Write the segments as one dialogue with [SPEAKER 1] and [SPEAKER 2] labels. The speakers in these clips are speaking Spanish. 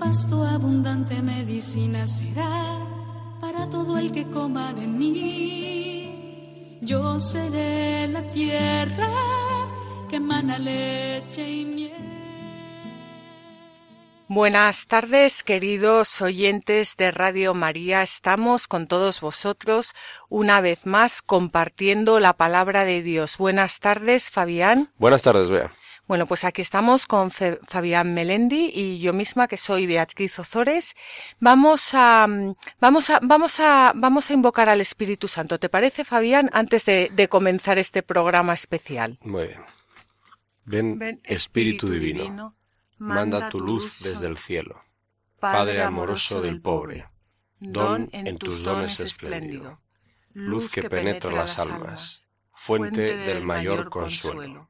[SPEAKER 1] Pasto abundante medicina será para todo el que coma de mí. Yo seré la tierra que emana leche y miel.
[SPEAKER 2] Buenas tardes, queridos oyentes de Radio María. Estamos con todos vosotros una vez más compartiendo la palabra de Dios. Buenas tardes, Fabián.
[SPEAKER 3] Buenas tardes, Bea.
[SPEAKER 2] Bueno, pues aquí estamos con Fe- Fabián Melendi y yo misma que soy Beatriz Ozores. Vamos a, mm, vamos a, vamos a, vamos a invocar al Espíritu Santo. ¿Te parece, Fabián, antes de, de comenzar este programa especial?
[SPEAKER 3] Muy bien. Ven,
[SPEAKER 2] Ven,
[SPEAKER 3] Espíritu, Divino, manda tu luz desde el cielo. Padre amoroso del pobre, don en tus dones espléndido, luz que penetra las almas, fuente del mayor consuelo.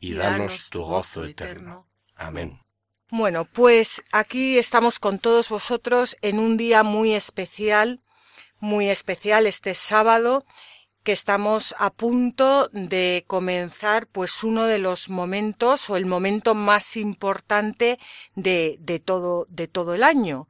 [SPEAKER 3] y danos tu gozo eterno. Amén.
[SPEAKER 2] Bueno, pues aquí estamos con todos vosotros en un día muy especial, muy especial este sábado, que estamos a punto de comenzar pues uno de los momentos o el momento más importante de, de todo, de todo el año.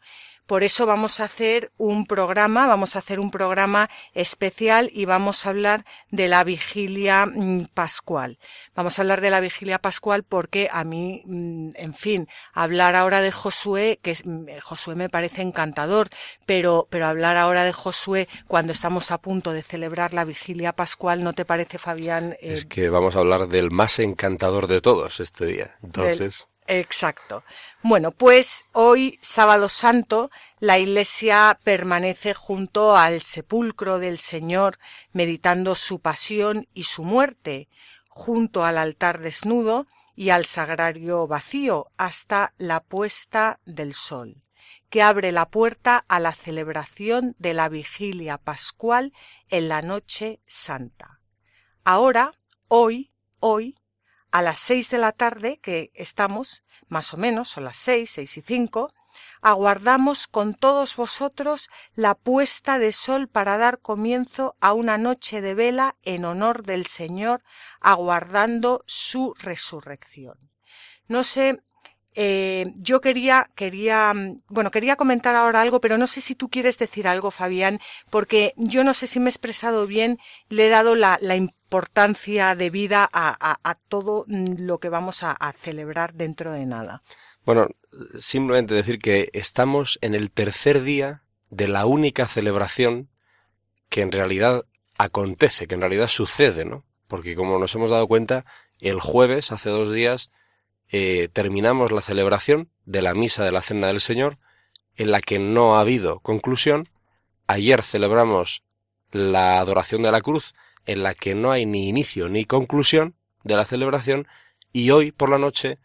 [SPEAKER 2] Por eso vamos a hacer un programa, vamos a hacer un programa especial y vamos a hablar de la vigilia mm, pascual. Vamos a hablar de la vigilia pascual porque a mí, mm, en fin, hablar ahora de Josué, que es- mm, Josué me parece encantador, pero, pero hablar ahora de Josué cuando estamos a punto de celebrar la vigilia pascual, ¿no te parece, Fabián? eh,
[SPEAKER 3] Es que vamos a hablar del más encantador de todos este día. Entonces,
[SPEAKER 2] Exacto. Bueno, pues hoy, sábado santo, la iglesia permanece junto al sepulcro del Señor, meditando su pasión y su muerte, junto al altar desnudo y al sagrario vacío, hasta la puesta del sol, que abre la puerta a la celebración de la vigilia pascual en la noche santa. Ahora, hoy, hoy, a las seis de la tarde que estamos, más o menos, son las seis, seis y cinco, aguardamos con todos vosotros la puesta de sol para dar comienzo a una noche de vela en honor del Señor, aguardando su resurrección. No sé, eh, yo quería, quería, mm, bueno, quería comentar ahora algo, pero no sé si tú quieres decir algo, Fabián, porque yo no sé si me he expresado bien, le he dado la, la importancia de vida a, todo mm, lo que vamos a, a celebrar dentro de nada.
[SPEAKER 3] bueno, simplemente decir que estamos en el tercer día de la única celebración que en realidad acontece, que en realidad sucede, ¿no? Porque como nos hemos dado cuenta, el jueves, hace dos días, eh, terminamos la celebración de la misa de la Cena del Señor en la que no ha habido conclusión. Ayer celebramos la adoración de la cruz, en la que no hay ni inicio ni conclusión de la celebración, y hoy por la noche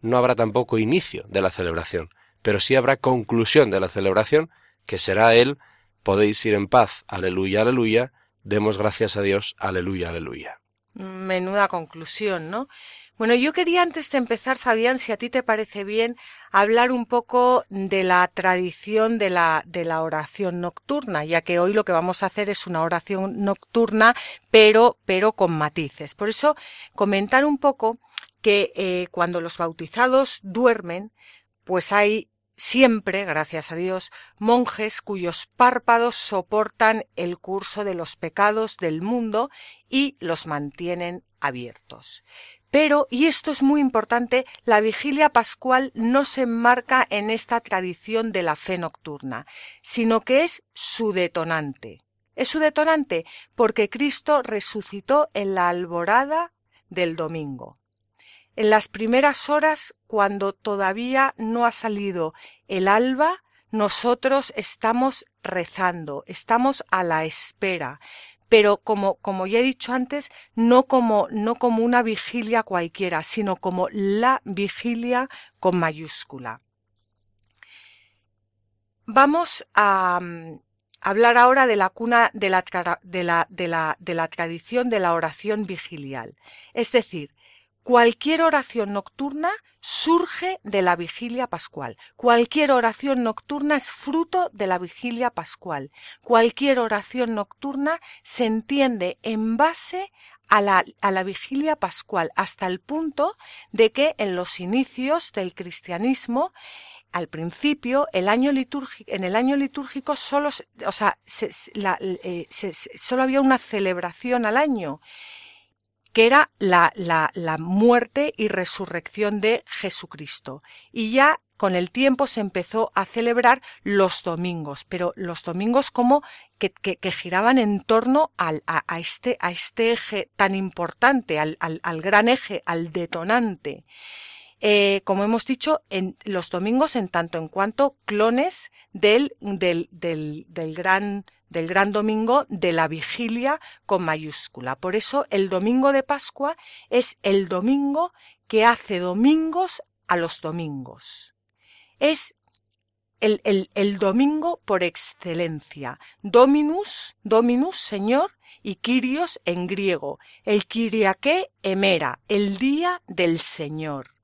[SPEAKER 3] no habrá tampoco inicio de la celebración, pero sí habrá conclusión de la celebración, que será el podéis ir en paz, aleluya, aleluya, demos gracias a Dios, aleluya, aleluya.
[SPEAKER 2] Menuda conclusión, ¿no? Bueno, yo quería antes de empezar, Fabián, si a ti te parece bien, hablar un poco de la tradición de la, de la oración nocturna, ya que hoy lo que vamos a hacer es una oración nocturna, pero, pero con matices. Por eso, comentar un poco que eh, cuando los bautizados duermen, pues hay siempre, gracias a Dios, monjes cuyos párpados soportan el curso de los pecados del mundo y los mantienen abiertos. Pero, y esto es muy importante, la vigilia pascual no se enmarca en esta tradición de la fe nocturna, sino que es su detonante. Es su detonante porque Cristo resucitó en la alborada del domingo. En las primeras horas, cuando todavía no ha salido el alba, nosotros estamos rezando, estamos a la espera, pero como, como ya he dicho antes, no como, no como una vigilia cualquiera, sino como la vigilia con mayúscula. Vamos a, mm, hablar ahora de la cuna de la, de la, de la, de la tradición de la oración vigilial. Es decir, Cualquier oración nocturna surge de la vigilia pascual. Cualquier oración nocturna es fruto de la vigilia pascual. Cualquier oración nocturna se entiende en base a la, a la, vigilia pascual, hasta el punto de que en los inicios del cristianismo, al principio, el año litúrgico, en el año litúrgico solo, o sea, eh, solo había una celebración al año que era la, la, la muerte y resurrección de Jesucristo. Y ya con el tiempo se empezó a celebrar los domingos, pero los domingos como que, que, giraban en torno al, a, a, este, a este eje tan importante, al, al, al gran eje, al detonante. Eh, como hemos dicho, en los domingos en tanto en cuanto clones del, del, del, del gran del gran domingo de la vigilia con mayúscula. Por eso el domingo de Pascua es el domingo que hace domingos a los domingos. Es el, el, domingo por excelencia. Dominus, Dominus, Señor, y Kyrios en griego. El Kyriake emera, el día del Señor.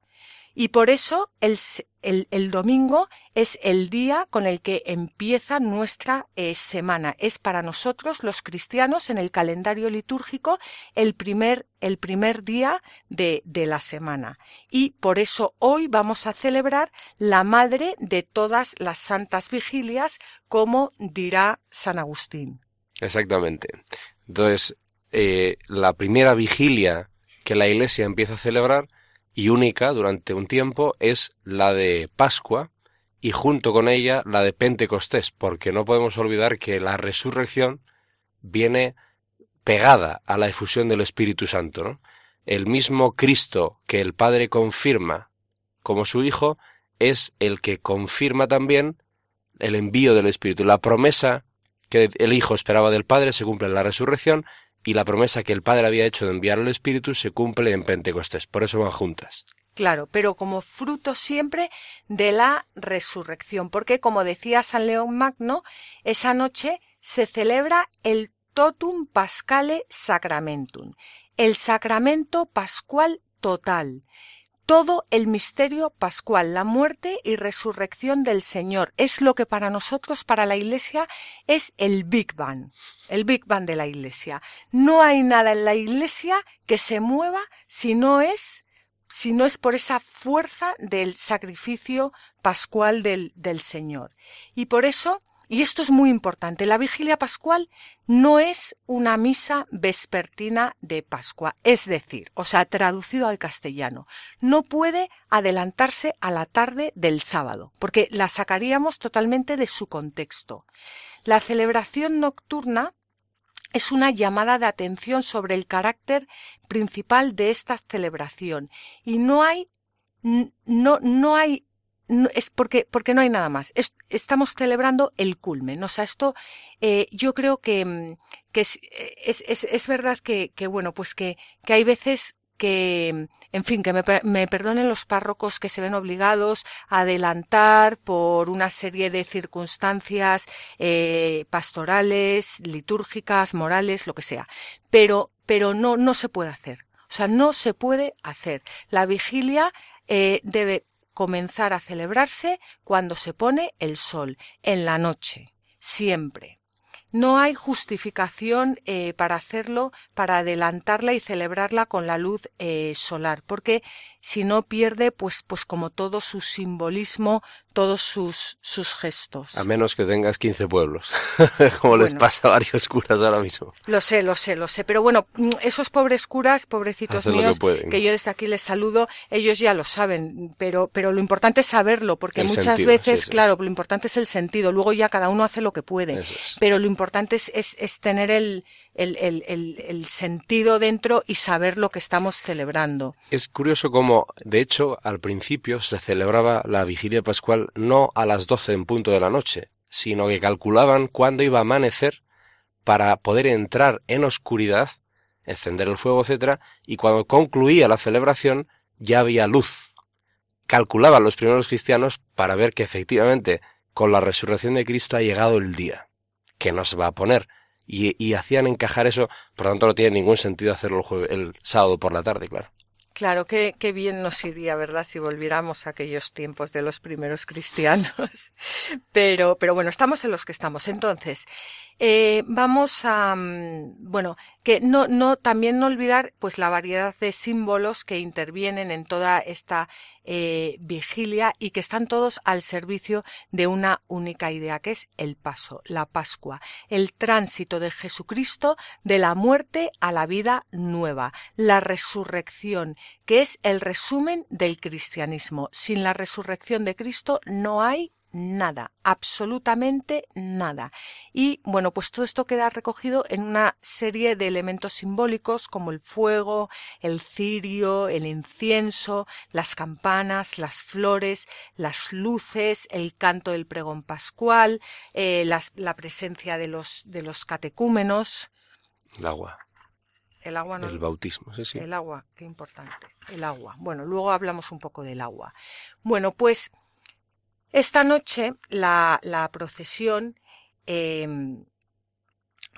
[SPEAKER 2] Y por eso el, el, domingo es el día con el que empieza nuestra eh, semana. Es para nosotros los cristianos en el calendario litúrgico el primer, el primer día de, de la semana. Y por eso hoy vamos a celebrar la madre de todas las santas vigilias, como dirá San Agustín.
[SPEAKER 3] Exactamente. Entonces, eh, la primera vigilia que la Iglesia empieza a celebrar y única durante un tiempo es la de Pascua y junto con ella la de Pentecostés, porque no podemos olvidar que la resurrección viene pegada a la efusión del Espíritu Santo. El mismo Cristo que el Padre confirma como su Hijo es el que confirma también el envío del Espíritu. La promesa que el Hijo esperaba del Padre se cumple en la resurrección y la promesa que el Padre había hecho de enviar al Espíritu se cumple en Pentecostés. Por eso van juntas.
[SPEAKER 2] Claro, pero como fruto siempre de la resurrección, porque como decía San León Magno, esa noche se celebra el Totum Pascale Sacramentum, el sacramento pascual total, todo el misterio pascual, la muerte y resurrección del Señor. Es lo que para nosotros, para la Iglesia, es el Big Bang, el Big Bang de la Iglesia. No hay nada en la Iglesia que se mueva si no es si no es por esa fuerza del sacrificio pascual del, del Señor. Y por eso y esto es muy importante. La vigilia pascual no es una misa vespertina de Pascua. Es decir, o sea, traducido al castellano, no puede adelantarse a la tarde del sábado, porque la sacaríamos totalmente de su contexto. La celebración nocturna es una llamada de atención sobre el carácter principal de esta celebración y no hay no, no hay es porque, porque no hay nada más. estamos celebrando el culmen. O sea, esto eh, yo creo que, mm, que es, es, es, es verdad que, que, bueno, pues que, que hay veces que, en fin, que me, me, perdonen los párrocos que se ven obligados a adelantar por una serie de circunstancias eh, pastorales, litúrgicas, morales, lo que sea. Pero, pero no, no se puede hacer. O sea, no se puede hacer. La vigilia eh, debe comenzar a celebrarse cuando se pone el sol, en la noche, siempre. No hay justificación eh, para hacerlo, para adelantarla y celebrarla con la luz eh, solar, porque si no pierde, pues, pues como todo su simbolismo, todos sus, sus gestos.
[SPEAKER 3] A menos que tengas 15 pueblos, como les pasa a varios curas ahora mismo.
[SPEAKER 2] Lo sé, lo sé, lo sé. Pero bueno, mm, esos pobres curas, pobrecitos míos, que, yo desde aquí les saludo, ellos ya lo saben, pero, pero lo importante es saberlo, porque muchas veces, claro, lo importante es el sentido. Luego ya cada uno hace lo que puede. Pero lo importante es, es, tener el, el, sentido dentro y saber lo que estamos celebrando.
[SPEAKER 3] Es curioso cómo, de hecho, al principio se celebraba la vigilia pascual no a las doce en punto de la noche, sino que calculaban cuándo iba a amanecer para poder entrar en oscuridad, encender el fuego, etcétera, y cuando concluía la celebración ya había luz. Calculaban los primeros cristianos para ver que efectivamente con la resurrección de Cristo ha llegado el día, que nos va a poner, y, hacían encajar eso, por lo tanto no tiene ningún sentido hacerlo el, el sábado por la tarde, claro.
[SPEAKER 2] Claro, qué, qué bien nos iría, ¿verdad?, si volviéramos a aquellos tiempos de los primeros cristianos. Pero, pero bueno, estamos en los que estamos. Entonces, eh, vamos a, mm, bueno, que no, no, también no olvidar, pues la variedad de símbolos que intervienen en toda esta eh, vigilia y que están todos al servicio de una única idea, que es el paso, la Pascua, el tránsito de Jesucristo de la muerte a la vida nueva, la resurrección, que es el resumen del cristianismo. Sin la resurrección de Cristo no hay nada, absolutamente nada. Y bueno, pues todo esto queda recogido en una serie de elementos simbólicos como el fuego, el cirio, el incienso, las campanas, las flores, las luces, el canto del pregón pascual, eh, la presencia de los, de los catecúmenos.
[SPEAKER 3] El agua.
[SPEAKER 2] El agua no.
[SPEAKER 3] El bautismo, sí, sí.
[SPEAKER 2] El agua, qué importante. El agua. Bueno, luego hablamos un poco del agua. Bueno, pues esta noche la, procesión em,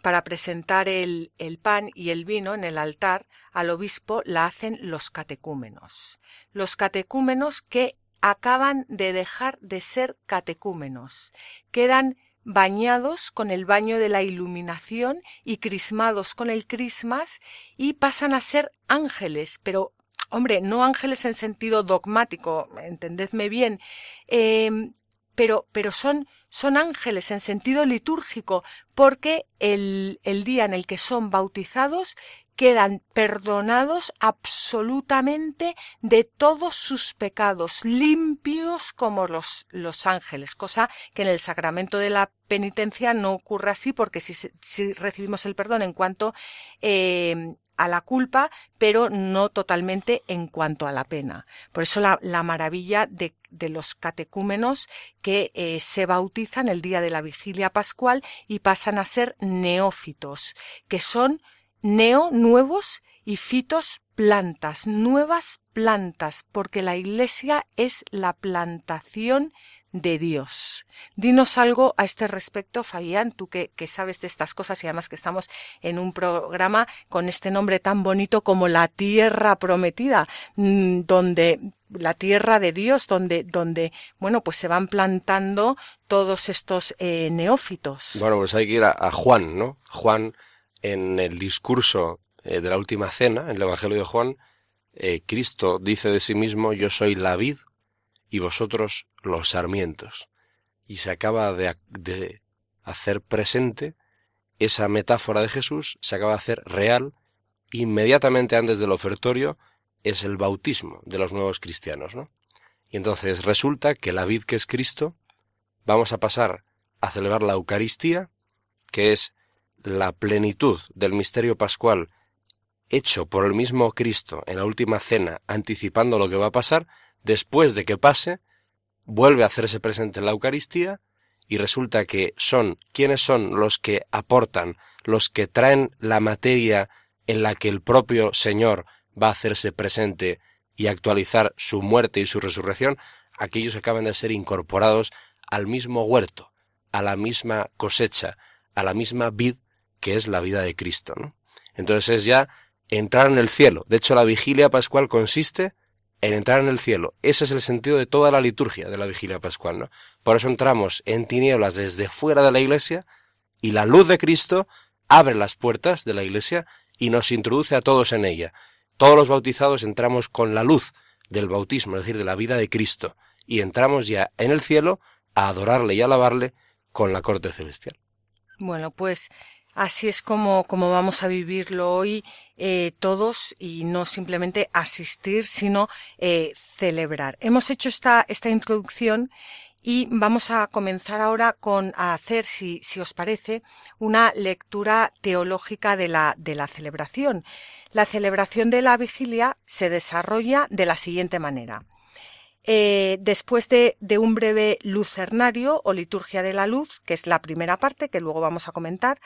[SPEAKER 2] para presentar el, el, pan y el vino en el altar al obispo la hacen los catecúmenos. Los catecúmenos que acaban de dejar de ser catecúmenos. Quedan bañados con el baño de la iluminación y crismados con el crismas y pasan a ser ángeles, pero hombre, no ángeles en sentido dogmático, entendedme bien, em, pero, pero son, son ángeles en sentido litúrgico, porque el, el día en el que son bautizados quedan perdonados absolutamente de todos sus pecados, limpios como los, los ángeles, cosa que en el sacramento de la penitencia no ocurre así, porque si, recibimos el perdón en cuanto eh, a la culpa, pero no totalmente en cuanto a la pena. Por eso la, maravilla de, los catecúmenos que eh, se bautizan el día de la vigilia pascual y pasan a ser neófitos, que son neo nuevos y fitos plantas, nuevas plantas, porque la iglesia es la plantación de Dios. Dinos algo a este respecto, Fabián, tú que, que, sabes de estas cosas y además que estamos en un programa con este nombre tan bonito como la tierra prometida, mm, donde la tierra de Dios, donde, donde, bueno, pues se van plantando todos estos eh, neófitos.
[SPEAKER 3] Bueno, pues hay que ir a, Juan, ¿no? Juan, en el discurso eh, de la última cena, en el Evangelio de Juan, eh, Cristo dice de sí mismo, yo soy la vid y vosotros los sarmientos. Y se acaba de, hacer presente esa metáfora de Jesús, se acaba de hacer real inmediatamente antes del ofertorio es el bautismo de los nuevos cristianos, ¿no? Y entonces resulta que la vid que es Cristo, vamos a pasar a celebrar la Eucaristía, que es la plenitud del misterio pascual hecho por el mismo Cristo en la última cena, anticipando lo que va a pasar, después de que pase, vuelve a hacerse presente en la Eucaristía y resulta que son, ¿quiénes son los que aportan, los que traen la materia en la que el propio Señor va a hacerse presente y actualizar su muerte y su resurrección? Aquellos que acaban de ser incorporados al mismo huerto, a la misma cosecha, a la misma vid que es la vida de Cristo. ¿no? Entonces es ya entrar en el cielo. De hecho, la vigilia pascual consiste en entrar en el cielo. Ese es el sentido de toda la liturgia de la vigilia pascual. ¿no? Por eso entramos en tinieblas desde fuera de la iglesia y la luz de Cristo abre las puertas de la iglesia y nos introduce a todos en ella. Todos los bautizados entramos con la luz del bautismo, es decir, de la vida de Cristo, y entramos ya en el cielo a adorarle y alabarle con la corte celestial.
[SPEAKER 2] Bueno, pues así es como, como vamos a vivirlo hoy eh, todos y no simplemente asistir, sino eh, celebrar. Hemos hecho esta, esta introducción y vamos a comenzar ahora con hacer, si, si os parece, una lectura teológica de la, de la celebración. La celebración de la vigilia se desarrolla de la siguiente manera. Eh, después de, un breve lucernario o liturgia de la luz, que es la primera parte que luego vamos a comentar,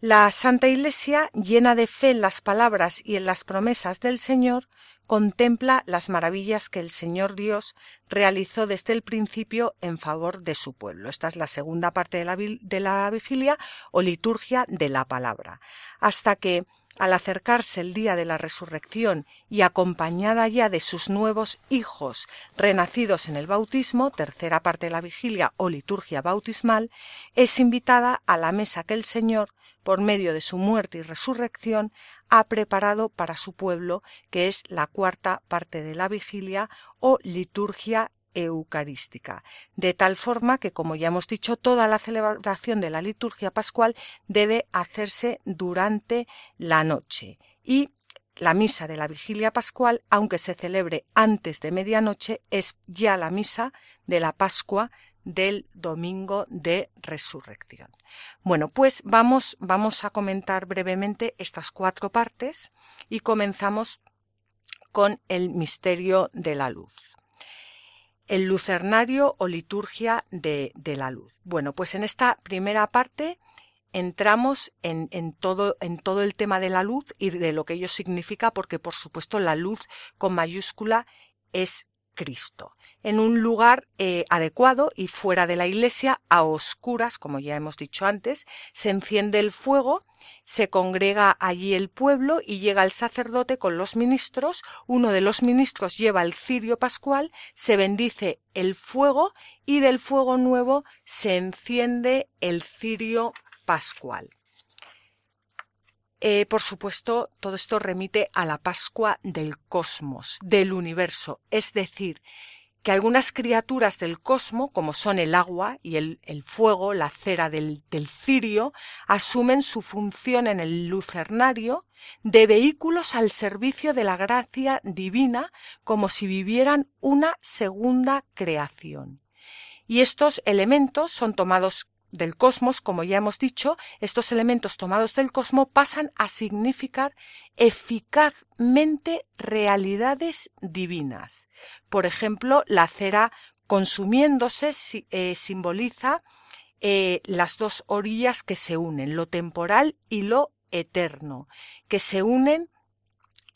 [SPEAKER 2] la Santa Iglesia, llena de fe en las palabras y en las promesas del Señor, contempla las maravillas que el Señor Dios realizó desde el principio en favor de su pueblo. Esta es la segunda parte de la, de la vigilia o liturgia de la palabra. Hasta que, al acercarse el día de la resurrección y acompañada ya de sus nuevos hijos renacidos en el bautismo, tercera parte de la vigilia o liturgia bautismal, es invitada a la mesa que el Señor, por medio de su muerte y resurrección, ha preparado para su pueblo, que es la cuarta parte de la vigilia o liturgia eucarística, de tal forma que, como ya hemos dicho, toda la celebración de la liturgia pascual debe hacerse durante la noche. Y la misa de la vigilia pascual, aunque se celebre antes de medianoche, es ya la misa de la Pascua del domingo de resurrección. Bueno, pues vamos, vamos a comentar brevemente estas cuatro partes y comenzamos con el misterio de la luz el lucernario o liturgia de, la luz. Bueno, pues en esta primera parte entramos en, en, todo, en todo el tema de la luz y de lo que ello significa, porque por supuesto la luz con mayúscula es Cristo, en un lugar eh, adecuado y fuera de la iglesia, a oscuras, como ya hemos dicho antes, se enciende el fuego, se congrega allí el pueblo y llega el sacerdote con los ministros, uno de los ministros lleva el cirio pascual, se bendice el fuego y del fuego nuevo se enciende el cirio pascual. Eh, por supuesto, todo esto remite a la Pascua del cosmos, del universo, es decir, que algunas criaturas del cosmos, como son el agua y el, fuego, la cera del, del, cirio, asumen su función en el lucernario de vehículos al servicio de la gracia divina, como si vivieran una segunda creación. Y estos elementos son tomados del cosmos, como ya hemos dicho, estos elementos tomados del cosmos pasan a significar eficazmente realidades divinas. Por ejemplo, la cera consumiéndose eh, simboliza eh, las dos orillas que se unen, lo temporal y lo eterno, que se unen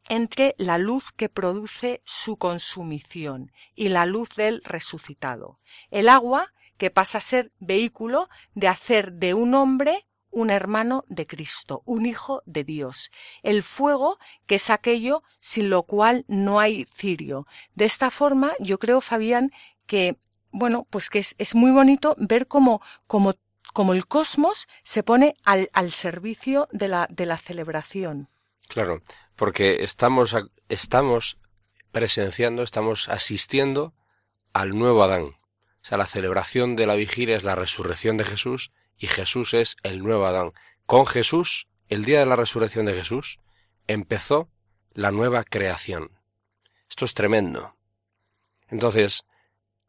[SPEAKER 2] entre la luz que produce su consumición y la luz del resucitado. El agua que pasa a ser vehículo de hacer de un hombre un hermano de Cristo, un hijo de Dios. El fuego, que es aquello sin lo cual no hay cirio. De esta forma, yo creo, Fabián, que, bueno, pues que es, muy bonito ver cómo, cómo, cómo, el cosmos se pone al, al servicio de la, de la celebración.
[SPEAKER 3] Claro, porque estamos, estamos presenciando, estamos asistiendo al nuevo Adán. O sea, la celebración de la vigilia es la resurrección de Jesús y Jesús es el nuevo Adán. Con Jesús, el día de la resurrección de Jesús, empezó la nueva creación. Esto es tremendo. Entonces,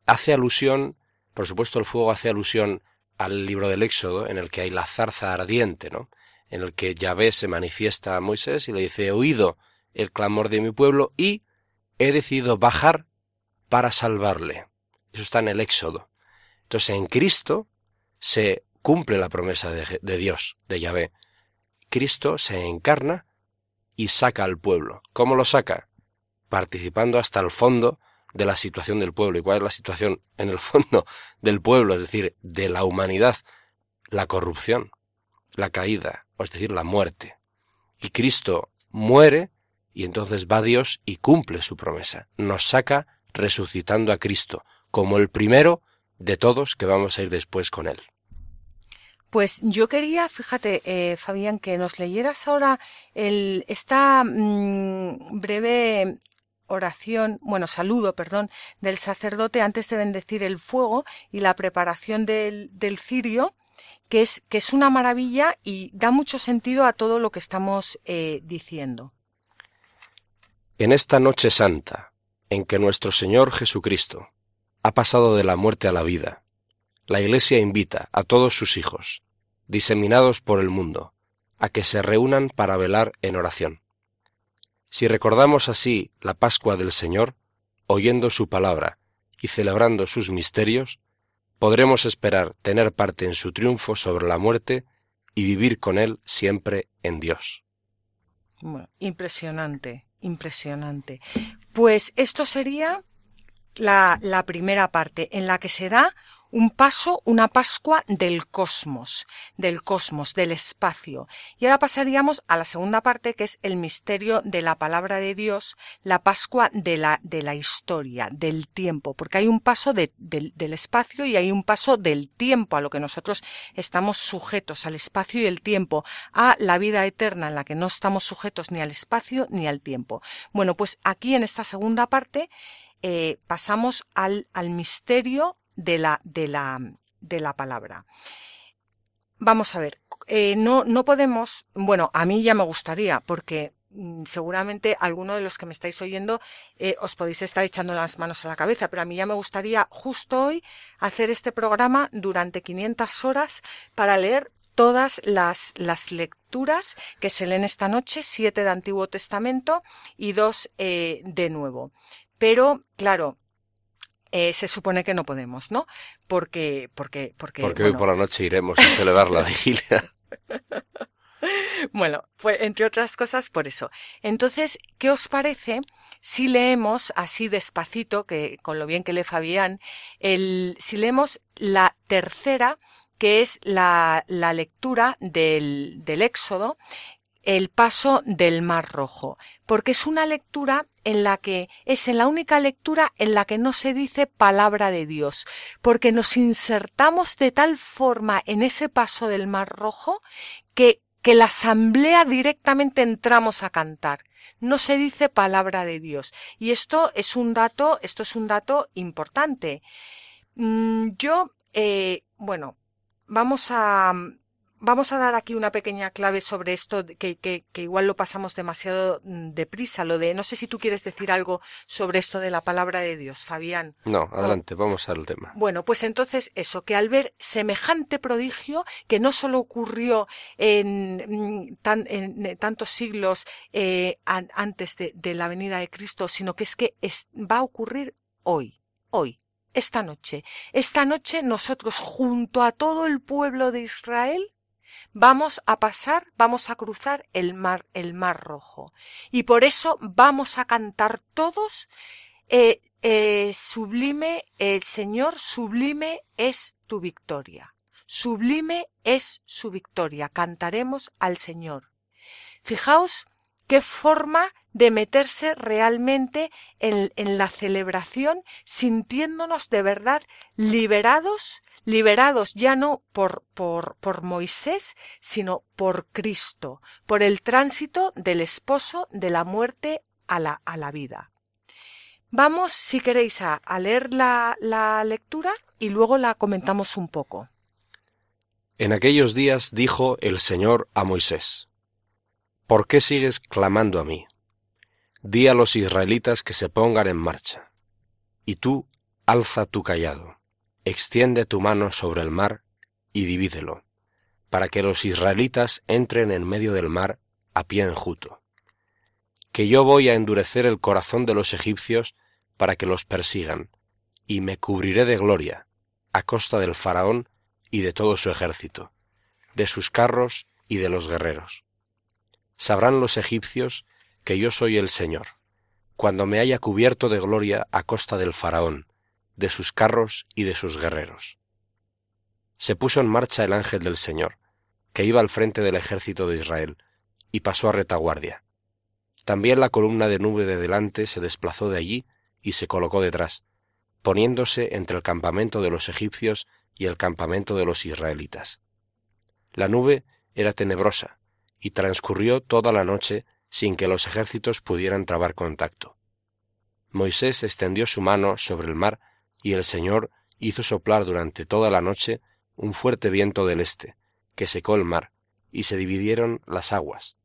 [SPEAKER 3] hace alusión, por supuesto el fuego hace alusión al libro del Éxodo, en el que hay la zarza ardiente, ¿no? En el que Yahvé se manifiesta a Moisés y le dice, he oído el clamor de mi pueblo y he decidido bajar para salvarle Eso está en el Éxodo. Entonces en Cristo se cumple la promesa de, Dios, de Yahvé. Cristo se encarna y saca al pueblo. ¿Cómo lo saca? Participando hasta el fondo de la situación del pueblo. ¿Y cuál es la situación en el fondo del pueblo? Es decir, de la humanidad. La corrupción, la caída, es decir, la muerte. Y Cristo muere y entonces va Dios y cumple su promesa. Nos saca resucitando a Cristo, como el primero de todos que vamos a ir después con él.
[SPEAKER 2] Pues yo quería, fíjate, eh, Fabián, que nos leyeras ahora el, esta mm, breve oración, bueno, saludo, perdón, del sacerdote antes de bendecir el fuego y la preparación del, del cirio, que es, que es una maravilla y da mucho sentido a todo lo que estamos eh, diciendo.
[SPEAKER 3] En esta noche santa, en que nuestro Señor Jesucristo ha pasado de la muerte a la vida, la Iglesia invita a todos sus hijos, diseminados por el mundo, a que se reúnan para velar en oración. Si recordamos así la Pascua del Señor, oyendo su palabra y celebrando sus misterios, podremos esperar tener parte en su triunfo sobre la muerte y vivir con él siempre en Dios.
[SPEAKER 2] impresionante, impresionante. Pues esto sería la, la primera parte en la que se da un paso, una Pascua del cosmos, del cosmos, del espacio. Y ahora pasaríamos a la segunda parte, que es el misterio de la palabra de Dios, la Pascua de la, de la historia, del tiempo, porque hay un paso del espacio y hay un paso del tiempo, a lo que nosotros estamos sujetos, al espacio y el tiempo, a la vida eterna en la que no estamos sujetos ni al espacio ni al tiempo. Bueno, pues aquí en esta segunda parte eh, pasamos al, al misterio de la, de la, de la palabra. Vamos a ver, eh, no, no podemos, bueno, a mí ya me gustaría, porque mm, seguramente alguno de los que me estáis oyendo eh, os podéis estar echando las manos a la cabeza, pero a mí ya me gustaría justo hoy hacer este programa durante 500 horas para leer todas las, las lecturas que se leen esta noche, siete de Antiguo Testamento y dos eh, de Nuevo. Pero, claro, eh, se supone que no podemos, ¿no? Porque, porque, porque.
[SPEAKER 3] Porque hoy por la noche iremos a celebrar la vigilia.
[SPEAKER 2] bueno, pues entre otras cosas por eso. Entonces, ¿qué os parece si leemos así despacito, que con lo bien que lee Fabián, el, si leemos la tercera, que es la, la lectura del, del Éxodo, el paso del Mar Rojo, porque es una lectura en la que es en la única lectura en la que no se dice palabra de Dios, porque nos insertamos de tal forma en ese paso del Mar Rojo que que la asamblea directamente entramos a cantar. No se dice palabra de Dios. Y esto es un dato, esto es un dato importante. Mm, yo, eh, bueno, vamos a, vamos a dar aquí una pequeña clave sobre esto, que, que, que, igual lo pasamos demasiado mm, deprisa, lo de, no sé si tú quieres decir algo sobre esto de la palabra de Dios, Fabián.
[SPEAKER 3] No, adelante, vamos al tema.
[SPEAKER 2] Bueno, pues entonces eso, que al ver semejante prodigio, que no solo ocurrió en, mm, tan, en tantos siglos eh, antes de, de, la venida de Cristo, sino que es que es, va a ocurrir hoy, hoy. Esta noche, esta noche nosotros junto a todo el pueblo de Israel vamos a pasar, vamos a cruzar el mar, el mar rojo. Y por eso vamos a cantar todos, eh, eh, sublime, el Señor, sublime es tu victoria. Sublime es su victoria. Cantaremos al Señor. Fijaos qué forma de meterse realmente en, en, la celebración, sintiéndonos de verdad liberados liberados ya no por, por, Moisés, sino por Cristo, por el tránsito del esposo de la muerte a la, vida. Vamos, si queréis, a, a leer la, la lectura y luego la comentamos un poco.
[SPEAKER 3] En aquellos días dijo el Señor a Moisés, ¿Por qué sigues clamando a mí? Di a los israelitas que se pongan en marcha. Y tú, alza tu callado extiende tu mano sobre el mar y divídelo, para que los israelitas entren en medio del mar a pie enjuto. Que yo voy a endurecer el corazón de los egipcios para que los persigan, y me cubriré de gloria, a costa del faraón y de todo su ejército, de sus carros y de los guerreros. Sabrán los egipcios que yo soy el Señor, cuando me haya cubierto de gloria a costa del faraón, de sus carros y de sus guerreros. Se puso en marcha el ángel del Señor, que iba al frente del ejército de Israel, y pasó a retaguardia. También la columna de nube de delante se desplazó de allí y se colocó detrás, poniéndose entre el campamento de los egipcios y el campamento de los israelitas. La nube era tenebrosa, y transcurrió toda la noche sin que los ejércitos pudieran trabar contacto. Moisés extendió su mano sobre el mar y el Señor hizo soplar durante toda la noche un fuerte viento del este, que secó el mar, y se dividieron las aguas.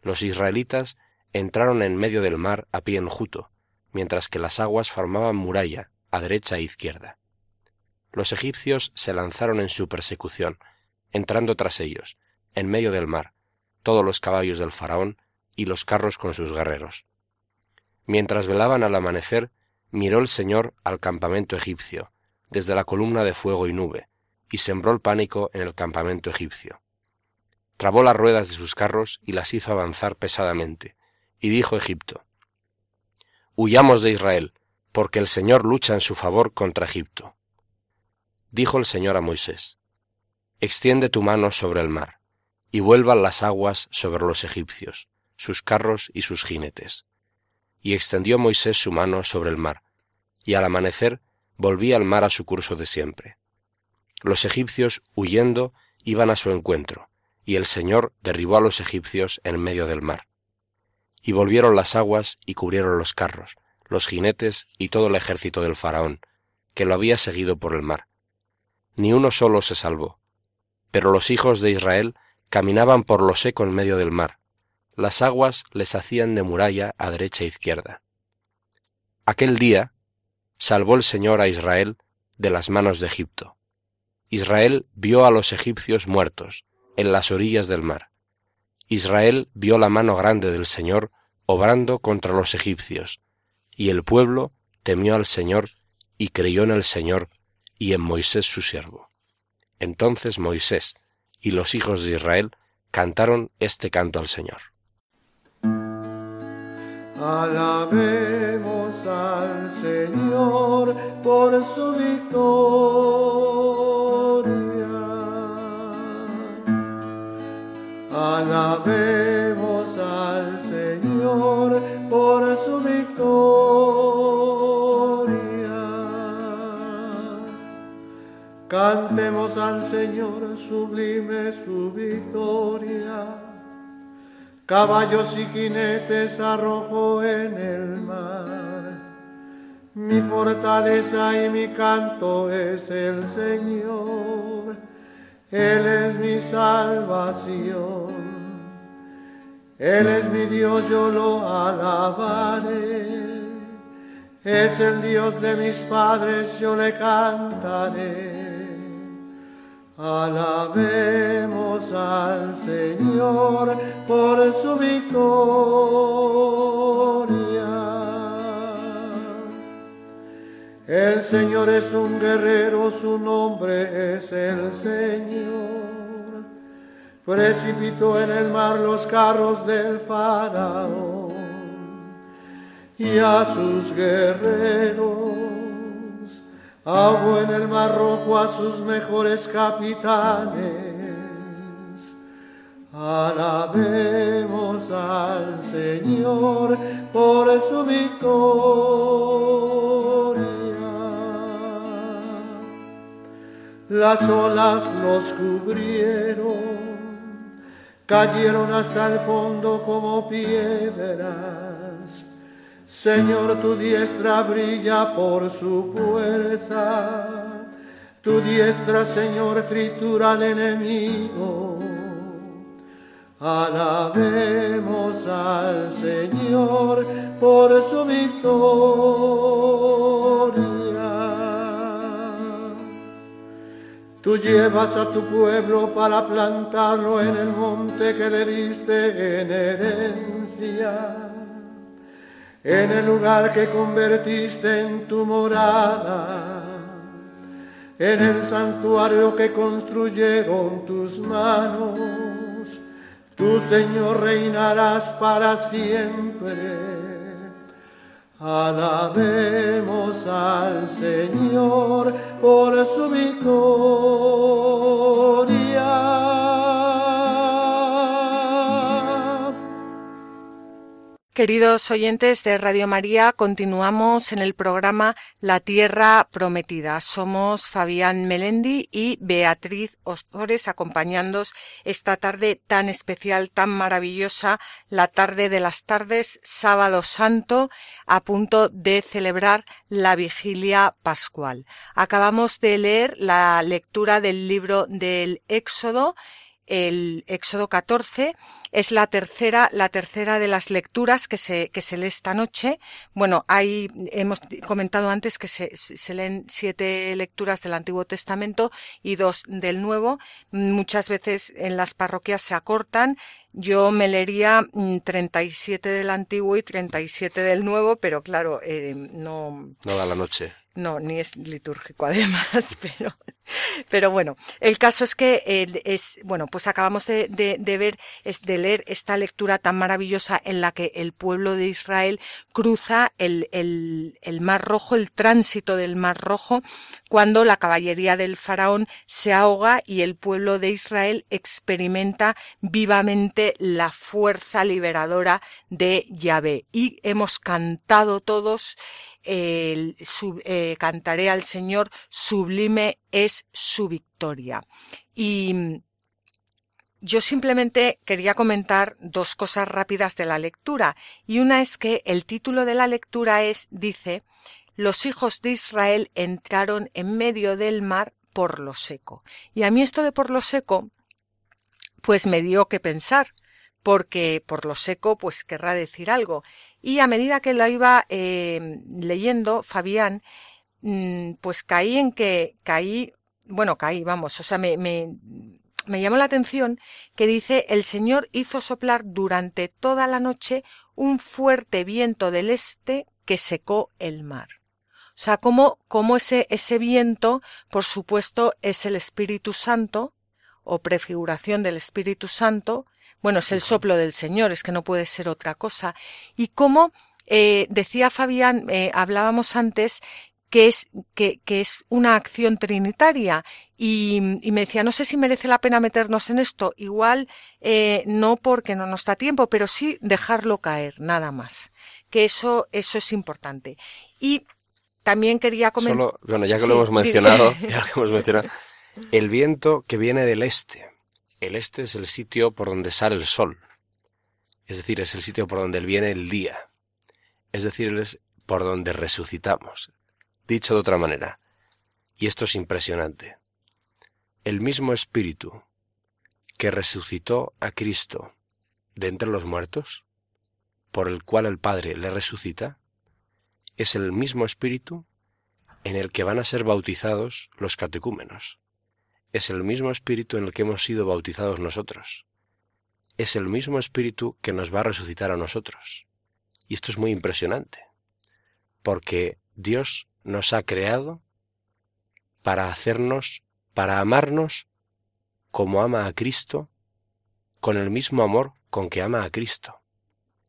[SPEAKER 3] Los israelitas entraron en medio del mar a pie enjuto, mientras que las aguas formaban muralla a derecha e izquierda. Los egipcios se lanzaron en su persecución, entrando tras ellos, en medio del mar, todos los caballos del faraón y los carros con sus guerreros. Mientras velaban al amanecer, miró el Señor al campamento egipcio, desde la columna de fuego y nube, y sembró el pánico en el campamento egipcio. Trabó las ruedas de sus carros y las hizo avanzar pesadamente, y dijo Egipto, Huyamos de Israel, porque el Señor lucha en su favor contra Egipto. Dijo el Señor a Moisés, Extiende tu mano sobre el mar, y vuelvan las aguas sobre los egipcios, sus carros y sus jinetes. Y extendió Moisés su mano sobre el mar, y al amanecer volvía el mar a su curso de siempre. Los egipcios, huyendo, iban a su encuentro, y el Señor derribó a los egipcios en medio del mar. Y volvieron las aguas y cubrieron los carros, los jinetes y todo el ejército del faraón, que lo había seguido por el mar. Ni uno solo se salvó. Pero los hijos de Israel caminaban por lo seco en medio del mar. Las aguas les hacían de muralla a derecha e izquierda. Aquel día salvó el Señor a Israel de las manos de Egipto. Israel vio a los egipcios muertos en las orillas del mar. Israel vio la mano grande del Señor obrando contra los egipcios, y el pueblo temió al Señor y creyó en el Señor y en Moisés su siervo. Entonces Moisés y los hijos de Israel cantaron este canto al Señor.
[SPEAKER 4] Alabemos al Señor por su victoria. Alabemos al Señor por su victoria. Cantemos al Señor sublime su victoria. Caballos y jinetes arrojó en el mar. Mi fortaleza y mi canto es el Señor. Él es mi salvación. Él es mi Dios, yo lo alabaré. Es el Dios de mis padres, yo le cantaré. Alabemos al Señor por su victoria. El Señor es un guerrero, su nombre es el Señor precipitó en el mar los carros del faraón y a sus guerreros ahogó en el mar rojo a sus mejores capitanes. Alabemos al Señor por su victoria. Las olas los cubrieron cayeron hasta el fondo como piedras. Señor, tu diestra brilla por su fuerza, tu diestra, Señor, tritura al enemigo. Alabemos al Señor por su victoria. Tú llevas a tu pueblo para plantarlo en el monte que le diste en herencia. En el lugar que convertiste en tu morada, en el santuario que construyeron tus manos. Tu Señor reinarás para siempre. Alabemos al Señor por su victoria.
[SPEAKER 2] Queridos oyentes de Radio María, continuamos en el programa La Tierra Prometida. Somos Fabián Melendi y Beatriz Ozores acompañándos esta tarde tan especial, tan maravillosa, la tarde de las tardes, sábado santo, a punto de celebrar la vigilia pascual. Acabamos de leer la lectura del libro del Éxodo, el Éxodo 14 es la tercera, la tercera de las lecturas que se, que se lee esta noche. Bueno, hay, hemos comentado antes que se, se leen siete lecturas del Antiguo Testamento y dos del Nuevo. Muchas veces en las parroquias se acortan. Yo me leería 37 mm, del Antiguo y 37 del Nuevo, pero claro, eh, no.
[SPEAKER 3] No da la noche.
[SPEAKER 2] No, ni es litúrgico además, pero, pero bueno, el caso es que es, bueno, pues acabamos de, de, de ver, es de leer esta lectura tan maravillosa en la que el pueblo de Israel cruza el, el, el Mar Rojo, el tránsito del Mar Rojo, cuando la caballería del faraón se ahoga y el pueblo de Israel experimenta vivamente la fuerza liberadora de Yahvé. Y hemos cantado todos eh, cantaré al Señor, sublime es su victoria. Y mm, yo simplemente quería comentar dos cosas rápidas de la lectura. Y una es que el título de la lectura es, dice, los hijos de Israel entraron en medio del mar por lo seco. Y a mí esto de por lo seco, pues me dio que pensar, porque por lo seco, pues querrá decir algo. Y a medida que lo iba eh, leyendo, Fabián, mm, pues caí en que caí, bueno, caí, vamos, o sea, me, me, me llamó la atención que dice el Señor hizo soplar durante toda la noche un fuerte viento del este que secó el mar. O sea, como, como ese, ese viento, por supuesto, es el Espíritu Santo, o prefiguración del Espíritu Santo, bueno, es el soplo del Señor, es que no puede ser otra cosa. Y como eh, decía Fabián, eh, hablábamos antes que es, que, que, es una acción trinitaria y, y, me decía, no sé si merece la pena meternos en esto, igual eh, no porque no nos da tiempo, pero sí dejarlo caer, nada más. Que eso, eso es importante. Y también quería comentar.
[SPEAKER 3] bueno, ya que lo hemos mencionado, ya que hemos mencionado, el viento que viene del este. El este es el sitio por donde sale el sol. Es decir, es el sitio por donde viene el día. Es decir, es por donde resucitamos. Dicho de otra manera, y esto es impresionante, el mismo espíritu que resucitó a Cristo de entre los muertos, por el cual el Padre le resucita, es el mismo espíritu en el que van a ser bautizados los catecúmenos es el mismo espíritu en el que hemos sido bautizados nosotros. Es el mismo espíritu que nos va a resucitar a nosotros. Y esto es muy impresionante, porque Dios nos ha creado para hacernos, para amarnos como ama a Cristo, con el mismo amor con que ama a Cristo,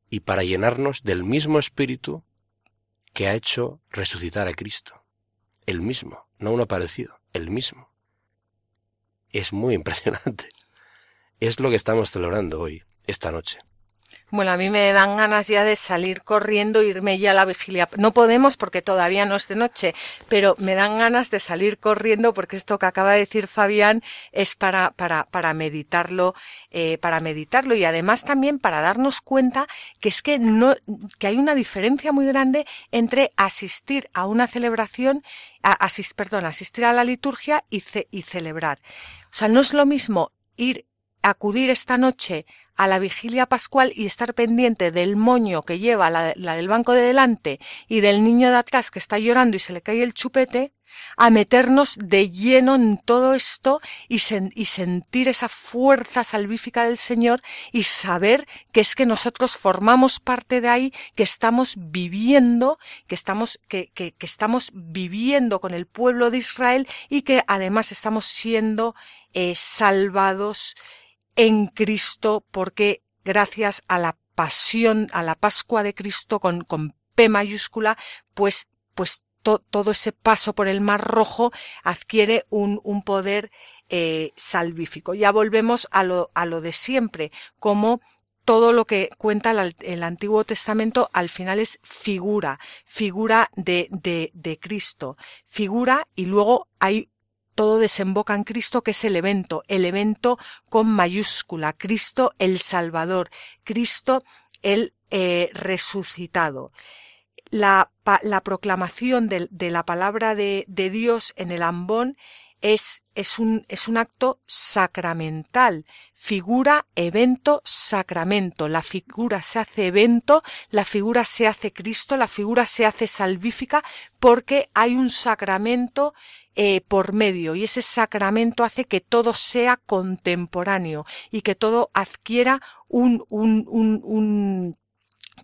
[SPEAKER 3] y para llenarnos del mismo espíritu que ha hecho resucitar a Cristo. El mismo, no uno parecido, el mismo es muy impresionante. Es lo que estamos celebrando hoy, esta noche.
[SPEAKER 2] Bueno, a mí me dan ganas ya de salir corriendo, irme ya a la vigilia. No podemos porque todavía no es de noche, pero me dan ganas de salir corriendo porque esto que acaba de decir Fabián es para, para, para meditarlo, eh, para meditarlo y además también para darnos cuenta que es que no, que hay una diferencia muy grande entre asistir a una celebración, a, asist, perdón, asistir a la liturgia y, y celebrar. O sea, no es lo mismo ir, acudir esta noche a la vigilia pascual y estar pendiente del moño que lleva la, del banco de delante y del niño de atrás que está llorando y se le cae el chupete, a meternos de lleno en todo esto y, sentir esa fuerza salvífica del Señor y saber que es que nosotros formamos parte de ahí, que estamos viviendo, que estamos, que, que, estamos viviendo con el pueblo de Israel y que además estamos siendo eh, salvados en Cristo porque gracias a la pasión, a la Pascua de Cristo con, con P mayúscula, pues, pues todo ese paso por el Mar Rojo adquiere un, un poder eh, salvífico. Ya volvemos a lo, a lo de siempre, como todo lo que cuenta el, Antiguo Testamento al final es figura, figura de, de, de Cristo, figura y luego hay todo desemboca en Cristo, que es el evento, el evento con mayúscula, Cristo el Salvador, Cristo el eh, resucitado. La, la proclamación de, de, la palabra de, de, Dios en el ambón es, es, un, es un acto sacramental. Figura, evento, sacramento. La figura se hace evento, la figura se hace Cristo, la figura se hace salvífica porque hay un sacramento eh, por medio y ese sacramento hace que todo sea contemporáneo y que todo adquiera un, un, un, un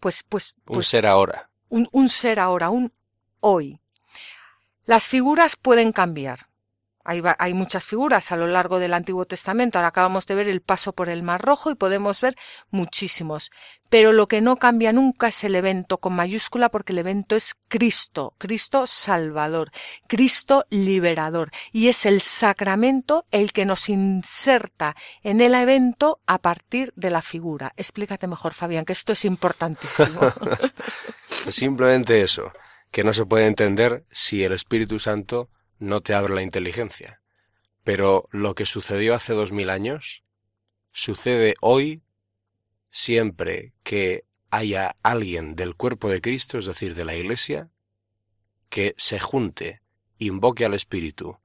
[SPEAKER 2] pues, pues, pues
[SPEAKER 3] un ser ahora
[SPEAKER 2] un, ser ahora, un hoy. Las figuras pueden cambiar. Hay, hay, muchas figuras a lo largo del Antiguo Testamento. Ahora acabamos de ver el paso por el Mar Rojo y podemos ver muchísimos. Pero lo que no cambia nunca es el evento con mayúscula porque el evento es Cristo, Cristo Salvador, Cristo Liberador. Y es el sacramento el que nos inserta en el evento a partir de la figura. Explícate mejor, Fabián, que esto es importantísimo.
[SPEAKER 3] Simplemente eso, que no se puede entender si el Espíritu Santo no te abre la inteligencia. Pero lo que sucedió hace dos mil años sucede hoy siempre que haya alguien del cuerpo de Cristo, es decir, de la Iglesia, que se junte, invoque al Espíritu,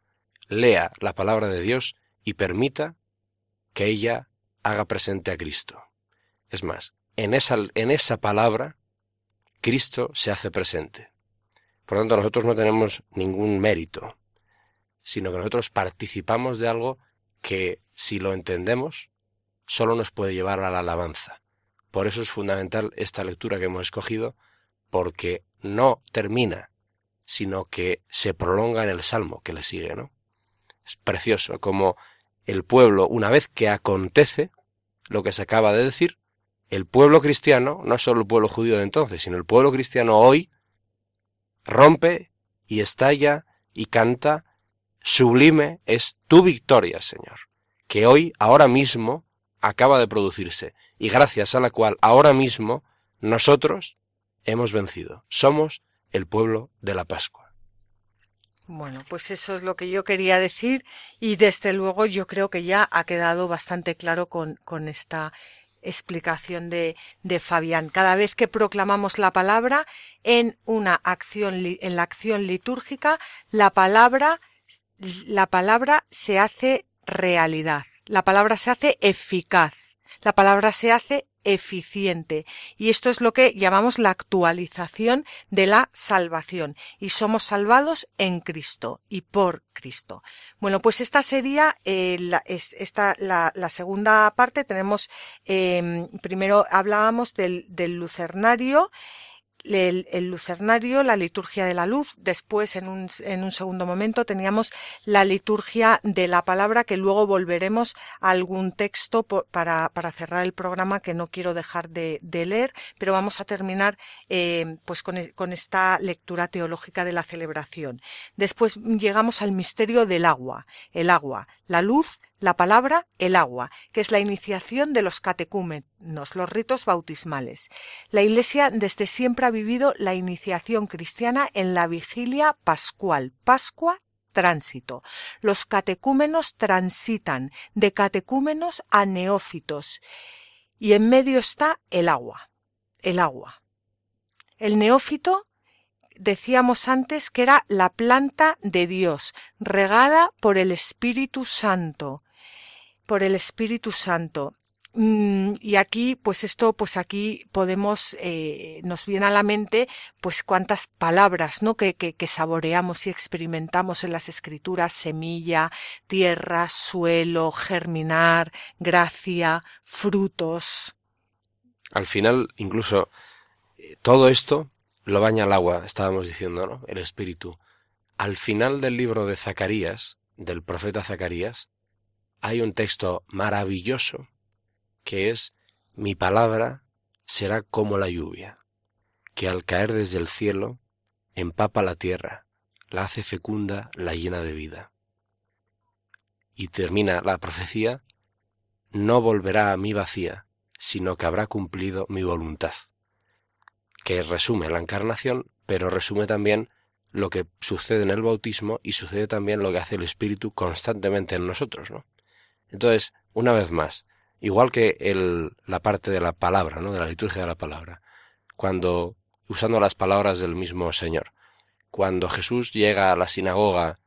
[SPEAKER 3] lea la palabra de Dios y permita que ella haga presente a Cristo. Es más, en esa, en esa palabra, Cristo se hace presente. Por lo tanto, nosotros no tenemos ningún mérito sino que nosotros participamos de algo que, si lo entendemos, solo nos puede llevar a la alabanza. Por eso es fundamental esta lectura que hemos escogido, porque no termina, sino que se prolonga en el salmo que le sigue, ¿no? Es precioso como el pueblo, una vez que acontece lo que se acaba de decir, el pueblo cristiano, no solo el pueblo judío de entonces, sino el pueblo cristiano hoy, rompe y estalla y canta Sublime es tu victoria, Señor, que hoy, ahora mismo, acaba de producirse, y gracias a la cual ahora mismo nosotros hemos vencido. Somos el pueblo de la Pascua.
[SPEAKER 2] Bueno, pues eso es lo que yo quería decir y desde luego yo creo que ya ha quedado bastante claro con, con esta explicación de, de, Fabián. Cada vez que proclamamos la palabra en una acción, en la acción litúrgica, la palabra la palabra se hace realidad, la palabra se hace eficaz, la palabra se hace eficiente. Y esto es lo que llamamos la actualización de la salvación. Y somos salvados en Cristo y por Cristo. Bueno, pues esta sería eh, la, esta, la, segunda parte. Tenemos, eh, primero hablábamos del lucernario el, lucernario, la liturgia de la luz, después en un, en un segundo momento teníamos la liturgia de la palabra que luego volveremos a algún texto para, para cerrar el programa que no quiero dejar de, de leer, pero vamos a terminar eh, pues con, con esta lectura teológica de la celebración. Después llegamos al misterio del agua, el agua, la luz, la palabra, el agua, que es la iniciación de los catecúmenos, los ritos bautismales. La Iglesia desde siempre ha vivido la iniciación cristiana en la vigilia pascual, Pascua tránsito. Los catecúmenos transitan de catecúmenos a neófitos y en medio está el agua, el agua. El neófito decíamos antes que era la planta de Dios, regada por el Espíritu Santo por el Espíritu Santo. Mm, y aquí, pues esto, pues aquí podemos, eh, nos viene a la mente, pues cuántas palabras, ¿no? Que, que, que saboreamos y experimentamos en las escrituras, semilla, tierra, suelo, germinar, gracia, frutos.
[SPEAKER 3] Al final, incluso, eh, todo esto lo baña el agua, estábamos diciendo, ¿no? El espíritu. Al final del libro de Zacarías, del profeta Zacarías, hay un texto maravilloso que es mi palabra será como la lluvia, que al caer desde el cielo empapa la tierra, la hace fecunda, la llena de vida. Y termina la profecía, no volverá a mí vacía, sino que habrá cumplido mi voluntad, que resume la encarnación, pero resume también lo que sucede en el bautismo y sucede también lo que hace el Espíritu constantemente en nosotros, ¿no? Entonces, una vez más, igual que el, la parte de la palabra, ¿no? De la liturgia de la palabra, cuando, usando las palabras del mismo Señor, cuando Jesús llega a la sinagoga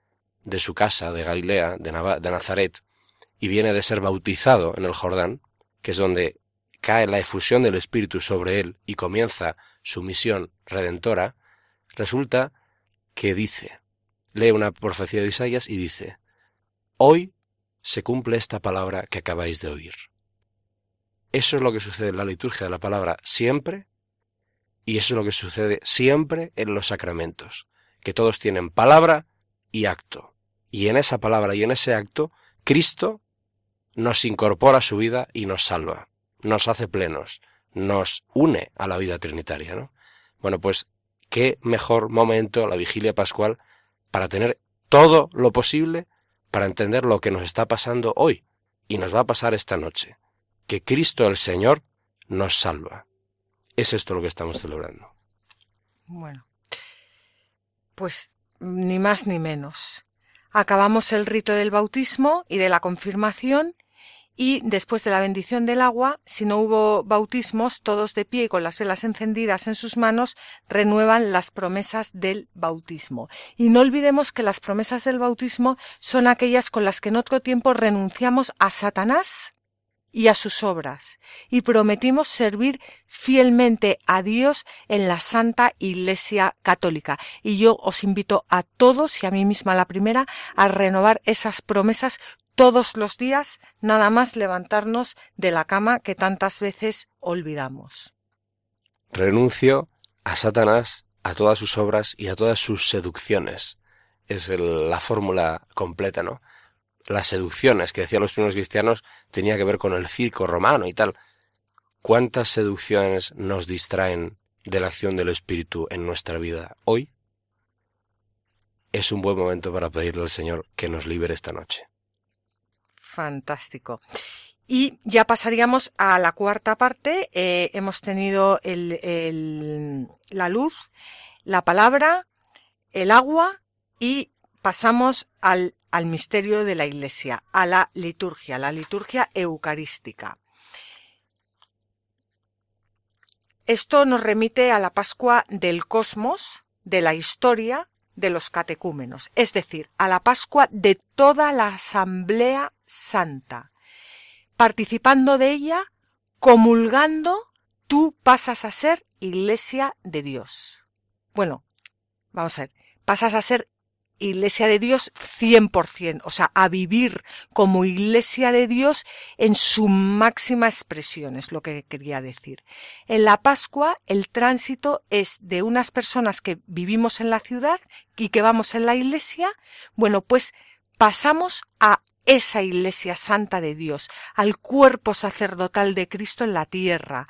[SPEAKER 3] de su casa de Galilea, de, de Nazaret, y viene de ser bautizado en el Jordán, que es donde cae la efusión del Espíritu sobre él y comienza su misión redentora, resulta que dice, lee una profecía de Isaías y dice, hoy se cumple esta palabra que acabáis de oír. Eso es lo que sucede en la liturgia de la palabra siempre, y eso es lo que sucede siempre en los sacramentos, que todos tienen palabra y acto. Y en esa palabra y en ese acto, Cristo nos incorpora a su vida y nos salva, nos hace plenos, nos une a la vida trinitaria, ¿no? Bueno, pues qué mejor momento la vigilia pascual para tener todo lo posible para entender lo que nos está pasando hoy y nos va a pasar esta noche. Que Cristo el Señor nos salva. Es esto lo que estamos celebrando.
[SPEAKER 2] Bueno, pues ni más ni menos. Acabamos el rito del bautismo y de la confirmación y después de la bendición del agua, si no hubo bautismos, todos de pie y con las velas encendidas en sus manos, renuevan las promesas del bautismo. Y no olvidemos que las promesas del bautismo son aquellas con las que en otro tiempo renunciamos a Satanás y a sus obras, y prometimos servir fielmente a Dios en la Santa Iglesia Católica. Y yo os invito a todos, y a mí misma la primera, a renovar esas promesas todos los días nada más levantarnos de la cama que tantas veces olvidamos.
[SPEAKER 3] Renuncio a Satanás, a todas sus obras y a todas sus seducciones. Es la fórmula completa, ¿no? Las seducciones que decían los primeros cristianos tenía que ver con el circo romano y tal. ¿Cuántas seducciones nos distraen de la acción del Espíritu en nuestra vida hoy? Es un buen momento para pedirle al Señor que nos libere esta noche.
[SPEAKER 2] Fantástico. Y ya pasaríamos a la cuarta parte. Eh, hemos tenido el, la luz, la palabra, el agua y pasamos al, al misterio de la Iglesia, a la liturgia, la liturgia eucarística. Esto nos remite a la Pascua del Cosmos, de la historia, de los catecúmenos, es decir, a la Pascua de toda la Asamblea Santa. Participando de ella, comulgando, tú pasas a ser Iglesia de Dios. Bueno, vamos a ver, pasas a ser Iglesia de Dios 100%, o sea, a vivir como Iglesia de Dios en su máxima expresión, es lo que quería decir. En la Pascua el tránsito es de unas personas que vivimos en la ciudad y que vamos en la Iglesia, bueno, pues pasamos a esa Iglesia Santa de Dios, al cuerpo sacerdotal de Cristo en la tierra,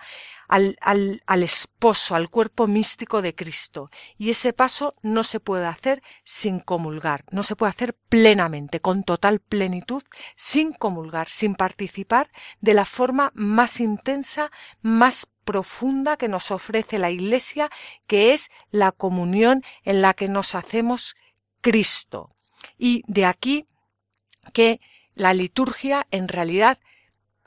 [SPEAKER 2] al, al, al, esposo, al cuerpo místico de Cristo. Y ese paso no se puede hacer sin comulgar, no se puede hacer plenamente, con total plenitud, sin comulgar, sin participar de la forma más intensa, más profunda que nos ofrece la Iglesia, que es la comunión en la que nos hacemos Cristo. Y de aquí que la liturgia en realidad,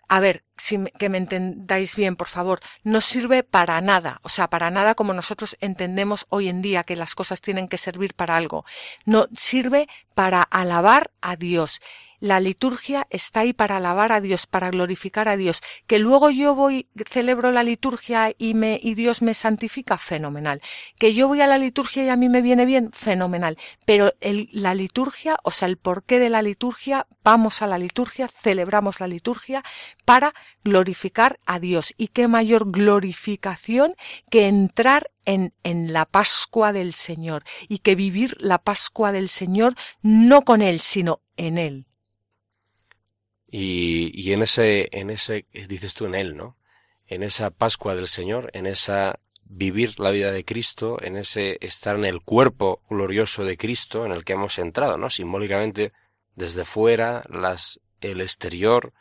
[SPEAKER 2] a ver, si que me entendáis bien, por favor, no sirve para nada, o sea, para nada como nosotros entendemos hoy en día que las cosas tienen que servir para algo. No sirve para alabar a Dios. La liturgia está ahí para alabar a Dios, para glorificar a Dios. Que luego yo voy, celebro la liturgia y me, y Dios me santifica, fenomenal. Que yo voy a la liturgia y a mí me viene bien, fenomenal. Pero el, la liturgia, o sea, el porqué de la liturgia, vamos a la liturgia, celebramos la liturgia para glorificar a Dios. Y qué mayor glorificación que entrar en, en, la Pascua del Señor y que vivir la Pascua del Señor no con Él, sino en Él.
[SPEAKER 3] Y, y en ese, en ese, dices tú en Él, ¿no? En esa Pascua del Señor, en esa vivir la vida de Cristo, en ese estar en el cuerpo glorioso de Cristo en el que hemos entrado, ¿no? Simbólicamente desde fuera, las, el exterior,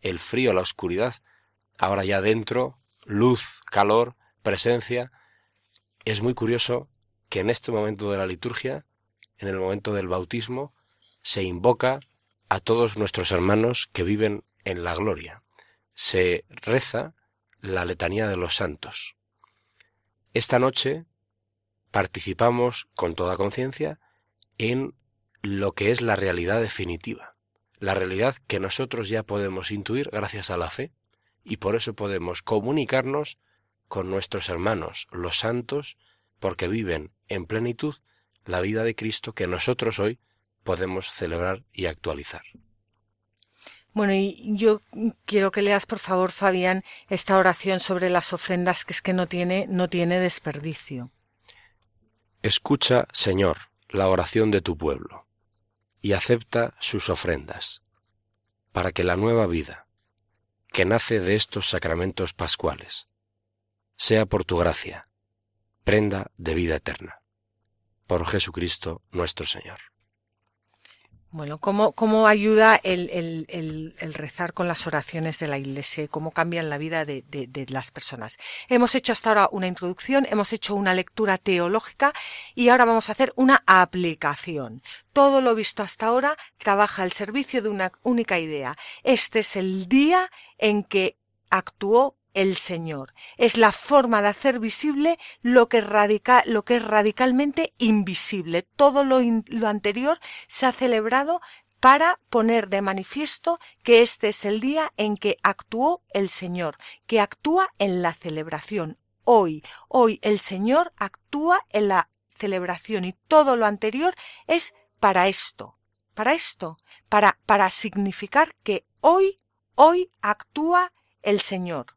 [SPEAKER 3] el frío, la oscuridad, ahora ya dentro, luz, calor, presencia. Es muy curioso que en este momento de la liturgia, en el momento del bautismo, se invoca a todos nuestros hermanos que viven en la gloria. Se reza la letanía de los santos. Esta noche participamos con toda conciencia en lo que es la realidad definitiva, la realidad que nosotros ya podemos intuir gracias a la fe y por eso podemos comunicarnos con nuestros hermanos, los santos, porque viven en plenitud la vida de Cristo que nosotros hoy podemos celebrar y actualizar.
[SPEAKER 2] Bueno, y yo quiero que leas, por favor, Fabián, esta oración sobre las ofrendas, que es que no tiene, no tiene desperdicio.
[SPEAKER 3] Escucha, Señor, la oración de tu pueblo, y acepta sus ofrendas, para que la nueva vida, que nace de estos sacramentos pascuales, sea por tu gracia, prenda de vida eterna. Por Jesucristo nuestro Señor.
[SPEAKER 2] Bueno, ¿cómo, cómo ayuda el, el, el, rezar con las oraciones de la Iglesia? ¿Cómo cambian la vida de, de, de, las personas? Hemos hecho hasta ahora una introducción, hemos hecho una lectura teológica y ahora vamos a hacer una aplicación. Todo lo visto hasta ahora trabaja al servicio de una única idea. Este es el día en que actuó el Señor. Es la forma de hacer visible lo que, radica, lo que es radicalmente invisible. Todo lo, lo anterior se ha celebrado para poner de manifiesto que este es el día en que actuó el Señor, que actúa en la celebración. Hoy, hoy el Señor actúa en la celebración y todo lo anterior es para esto, para esto, para, para significar que hoy, hoy actúa el Señor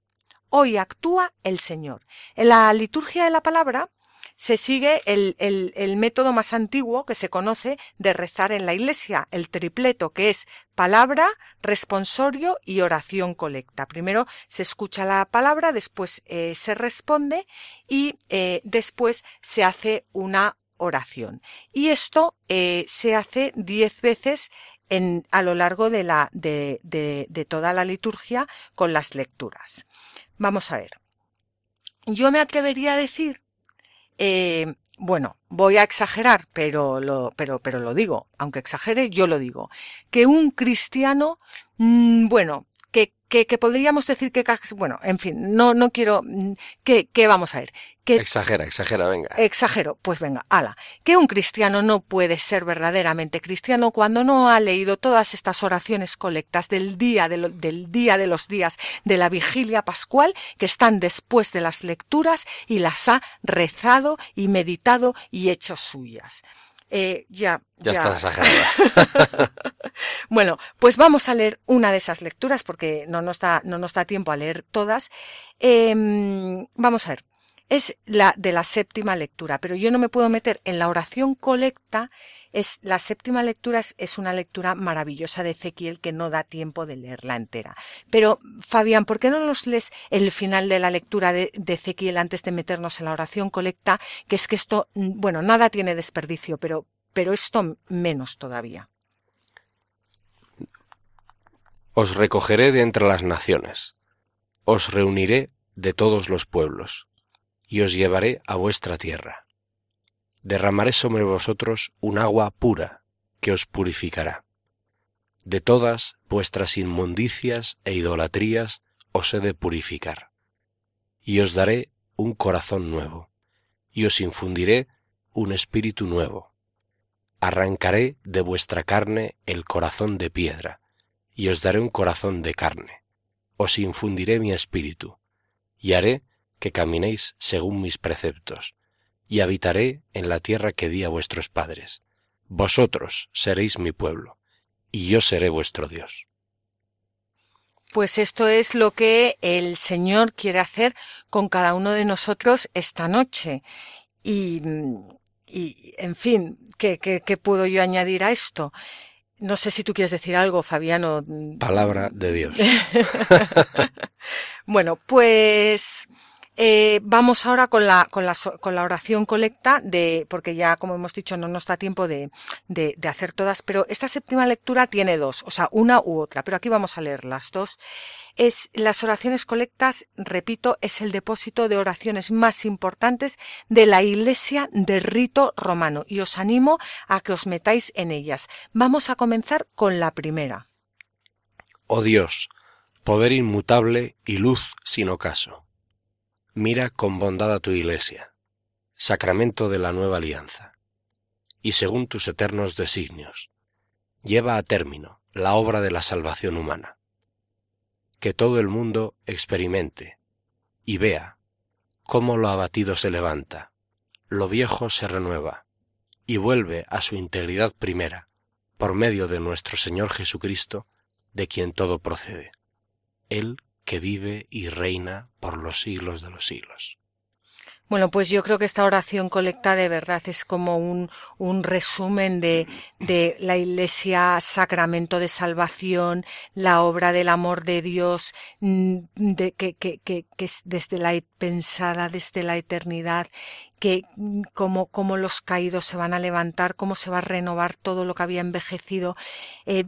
[SPEAKER 2] hoy actúa el Señor. En la liturgia de la palabra se sigue el, método más antiguo que se conoce de rezar en la iglesia, el tripleto, que es palabra, responsorio y oración colecta. Primero se escucha la palabra, después eh, se responde y eh, después se hace una oración. Y esto eh, se hace diez veces a lo largo de, la, de, de, de toda la liturgia con las lecturas. Vamos a ver. Yo me atrevería a decir, eh, bueno, voy a exagerar, pero lo, pero, pero lo digo, aunque exagere, yo lo digo, que un cristiano, mmm, bueno, que, que, que, podríamos decir que, bueno, en fin, no, no quiero, mm, que, que vamos a ver,
[SPEAKER 3] exagera, exagera, venga.
[SPEAKER 2] Exagero, pues venga, ala. Que un cristiano no puede ser verdaderamente cristiano cuando no ha leído todas estas oraciones colectas del día de del día de los días de la vigilia pascual que están después de las lecturas y las ha rezado y meditado y hecho suyas. Eh, ya,
[SPEAKER 3] ya. Exagerada.
[SPEAKER 2] bueno, pues vamos a leer una de esas lecturas porque no nos da, no nos da tiempo a leer todas. Eh, vamos a ver es la de la séptima lectura, pero yo no me puedo meter en la oración colecta. Es, la séptima lectura es, una lectura maravillosa de Ezequiel que no da tiempo de leerla entera. Pero, Fabián, ¿por qué no nos lees el final de la lectura de, de Ezequiel antes de meternos en la oración colecta? Que es que esto, mm, bueno, nada tiene desperdicio, pero, pero esto menos todavía.
[SPEAKER 3] Os recogeré de entre las naciones, os reuniré de todos los pueblos y os llevaré a vuestra tierra. Derramaré sobre vosotros un agua pura que os purificará. De todas vuestras inmundicias e idolatrías os he de purificar. Y os daré un corazón nuevo, y os infundiré un espíritu nuevo. arrancaré de vuestra carne el corazón de piedra, y os daré un corazón de carne. Os infundiré mi espíritu, y haré que caminéis según mis preceptos, y habitaré en la tierra que di a vuestros padres. Vosotros seréis mi pueblo, y yo seré vuestro Dios.
[SPEAKER 2] Pues esto es lo que el Señor quiere hacer con cada uno de nosotros esta noche. Y, y en fin, ¿qué, qué, qué puedo yo añadir a esto? No sé si tú quieres decir algo, Fabiano.
[SPEAKER 3] Palabra de Dios.
[SPEAKER 2] bueno, pues eh, vamos ahora con la, con, la, con la oración colecta de, porque ya, como hemos dicho, no nos da tiempo de, de, de, hacer todas, pero esta séptima lectura tiene dos, o sea, una u otra, pero aquí vamos a leer las dos. Es, las oraciones colectas, repito, es el depósito de oraciones más importantes de la Iglesia de rito romano y os animo a que os metáis en ellas. Vamos a comenzar con la primera.
[SPEAKER 3] Oh Dios, poder inmutable y luz sin ocaso mira con bondad a tu Iglesia, sacramento de la nueva alianza, y según tus eternos designios, lleva a término la obra de la salvación humana. Que todo el mundo experimente y vea cómo lo abatido se levanta, lo viejo se renueva y vuelve a su integridad primera por medio de nuestro Señor Jesucristo, de quien todo procede. Él que vive y reina por los siglos de los siglos.
[SPEAKER 2] Bueno, pues yo creo que esta oración colecta de verdad es como un, un resumen de, de, la Iglesia, sacramento de salvación, la obra del amor de Dios, mm, de, que, que, que, que es desde la pensada desde la eternidad, que mm, como, como los caídos se van a levantar, cómo se va a renovar todo lo que había envejecido. Eh,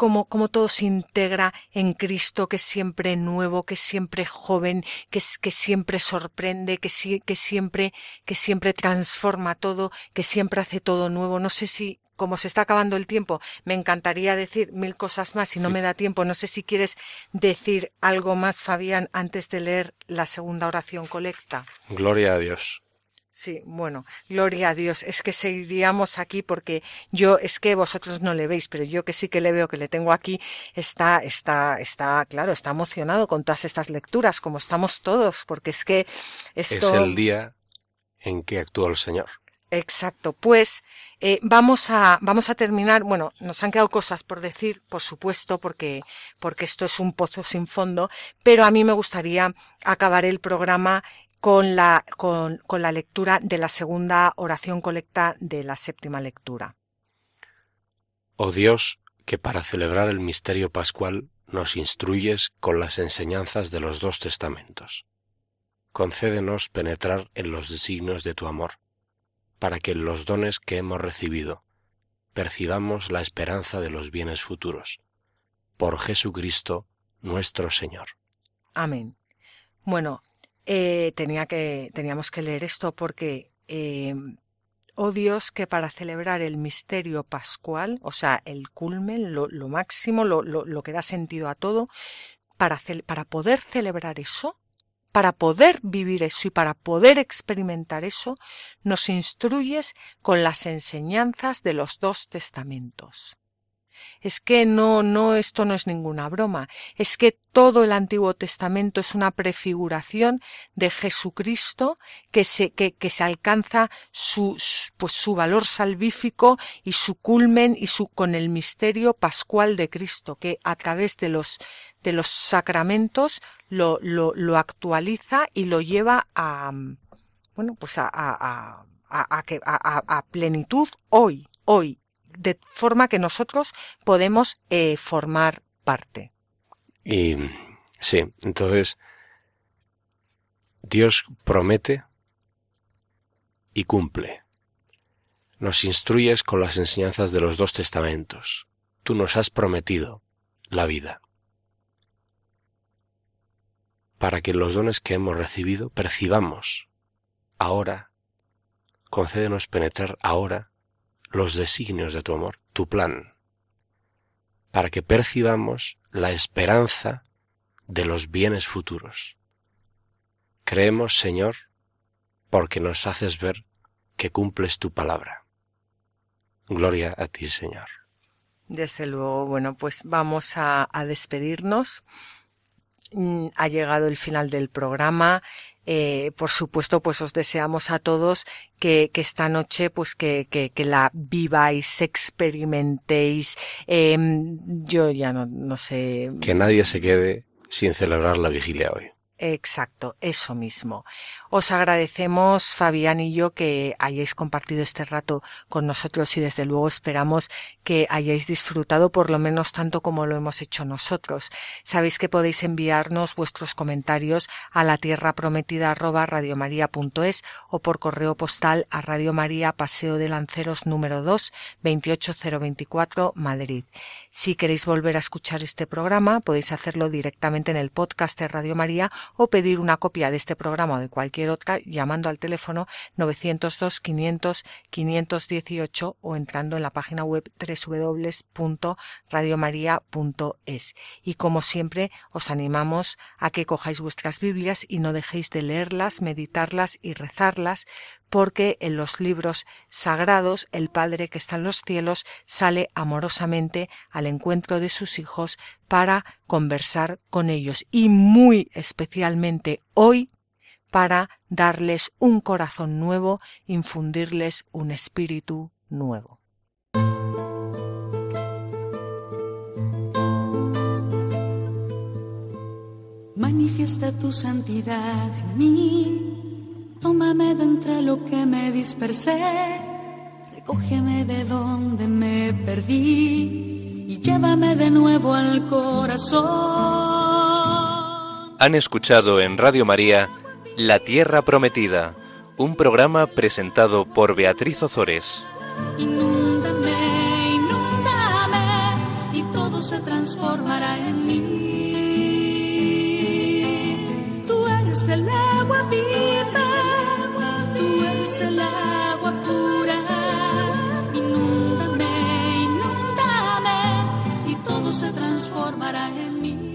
[SPEAKER 2] cómo, cómo todo se integra en Cristo, que es siempre nuevo, que es siempre joven, que, es, que siempre sorprende, que, que siempre, que siempre transforma todo, que siempre hace todo nuevo. No sé si como se está acabando el tiempo, me encantaría decir mil cosas más y no me da tiempo. No sé si quieres decir algo más, Fabián, antes de leer la segunda oración colecta.
[SPEAKER 3] Gloria a Dios.
[SPEAKER 2] Sí, bueno, gloria a Dios. Es que seguiríamos aquí porque yo, es que vosotros no le veis, pero yo que sí que le veo, que le tengo aquí, está, está, está, claro, está emocionado con todas estas lecturas, como estamos todos, porque es que esto...
[SPEAKER 3] Es el día en que actúa el Señor.
[SPEAKER 2] Exacto. Pues eh, vamos a vamos a terminar. Bueno, nos han quedado cosas por decir, por supuesto, porque porque esto es un pozo sin fondo. Pero a mí me gustaría acabar el programa con la, con, con la lectura de la segunda oración colecta de la séptima lectura.
[SPEAKER 3] Oh Dios, que para celebrar el misterio pascual nos instruyes con las enseñanzas de los dos testamentos. Concédenos penetrar en los designios de tu amor, para que en los dones que hemos recibido percibamos la esperanza de los bienes futuros. Por Jesucristo nuestro Señor.
[SPEAKER 2] Amén. Bueno, eh, tenía que, teníamos que leer esto porque, eh, oh Dios, que para celebrar el misterio pascual, o sea, el culmen, lo, lo máximo, lo, lo, lo, que da sentido a todo, para, para poder celebrar eso, para poder vivir eso y para poder experimentar eso, nos instruyes con las enseñanzas de los dos testamentos. Es que no, no, esto no es ninguna broma. Es que todo el Antiguo Testamento es una prefiguración de Jesucristo que se, que, que se alcanza su, pues su valor salvífico y su culmen y su, con el misterio pascual de Cristo, que a través de los, de los sacramentos lo, lo, lo actualiza y lo lleva a, bueno, pues a, a, a, a, a, a plenitud hoy, hoy, de forma que nosotros podemos eh, formar parte.
[SPEAKER 3] Y sí, entonces Dios promete y cumple. Nos instruyes con las enseñanzas de los dos testamentos. Tú nos has prometido la vida. Para que los dones que hemos recibido percibamos ahora, concédenos penetrar ahora los designios de tu amor, tu plan, para que percibamos la esperanza de los bienes futuros. Creemos, Señor, porque nos haces ver que cumples tu palabra. Gloria a ti, Señor.
[SPEAKER 2] Desde luego, bueno, pues vamos a, despedirnos. Mm, ha llegado el final del programa. Eh, por supuesto, pues os deseamos a todos que, esta noche, pues que, que, la viváis, experimentéis. Em, yo ya no, no sé.
[SPEAKER 3] Que nadie se quede sin celebrar la vigilia hoy.
[SPEAKER 2] Exacto, eso mismo. Os agradecemos, Fabián y yo, que hayáis compartido este rato con nosotros y desde luego esperamos que hayáis disfrutado por lo menos tanto como lo hemos hecho nosotros. Sabéis que podéis enviarnos vuestros comentarios a la tierra prometida o por correo postal a Radio María Paseo de Lanceros número 2 28024 Madrid. Si queréis volver a escuchar este programa podéis hacerlo directamente en el podcast de Radio María o pedir una copia de este programa o de cualquier otra llamando al teléfono 902 500 518 o entrando en la página web www.radiomaria.es. Y como siempre os animamos a que cojáis vuestras Biblias y no dejéis de leerlas, meditarlas y rezarlas porque en los libros sagrados el Padre que está en los cielos sale amorosamente al encuentro de sus hijos para conversar con ellos y muy especialmente hoy para darles un corazón nuevo, infundirles un espíritu nuevo.
[SPEAKER 1] Manifiesta tu santidad en mí Tómame de entre lo que me dispersé, recógeme de donde me perdí y llévame de nuevo al corazón.
[SPEAKER 5] Han escuchado en Radio María La Tierra Prometida, un programa presentado por Beatriz Ozores.
[SPEAKER 1] Inúndame, inúndame y todo se transformará en mí. Tú eres el agua viva el agua pura. Inúndame, inúndame y todo se transformará en mí.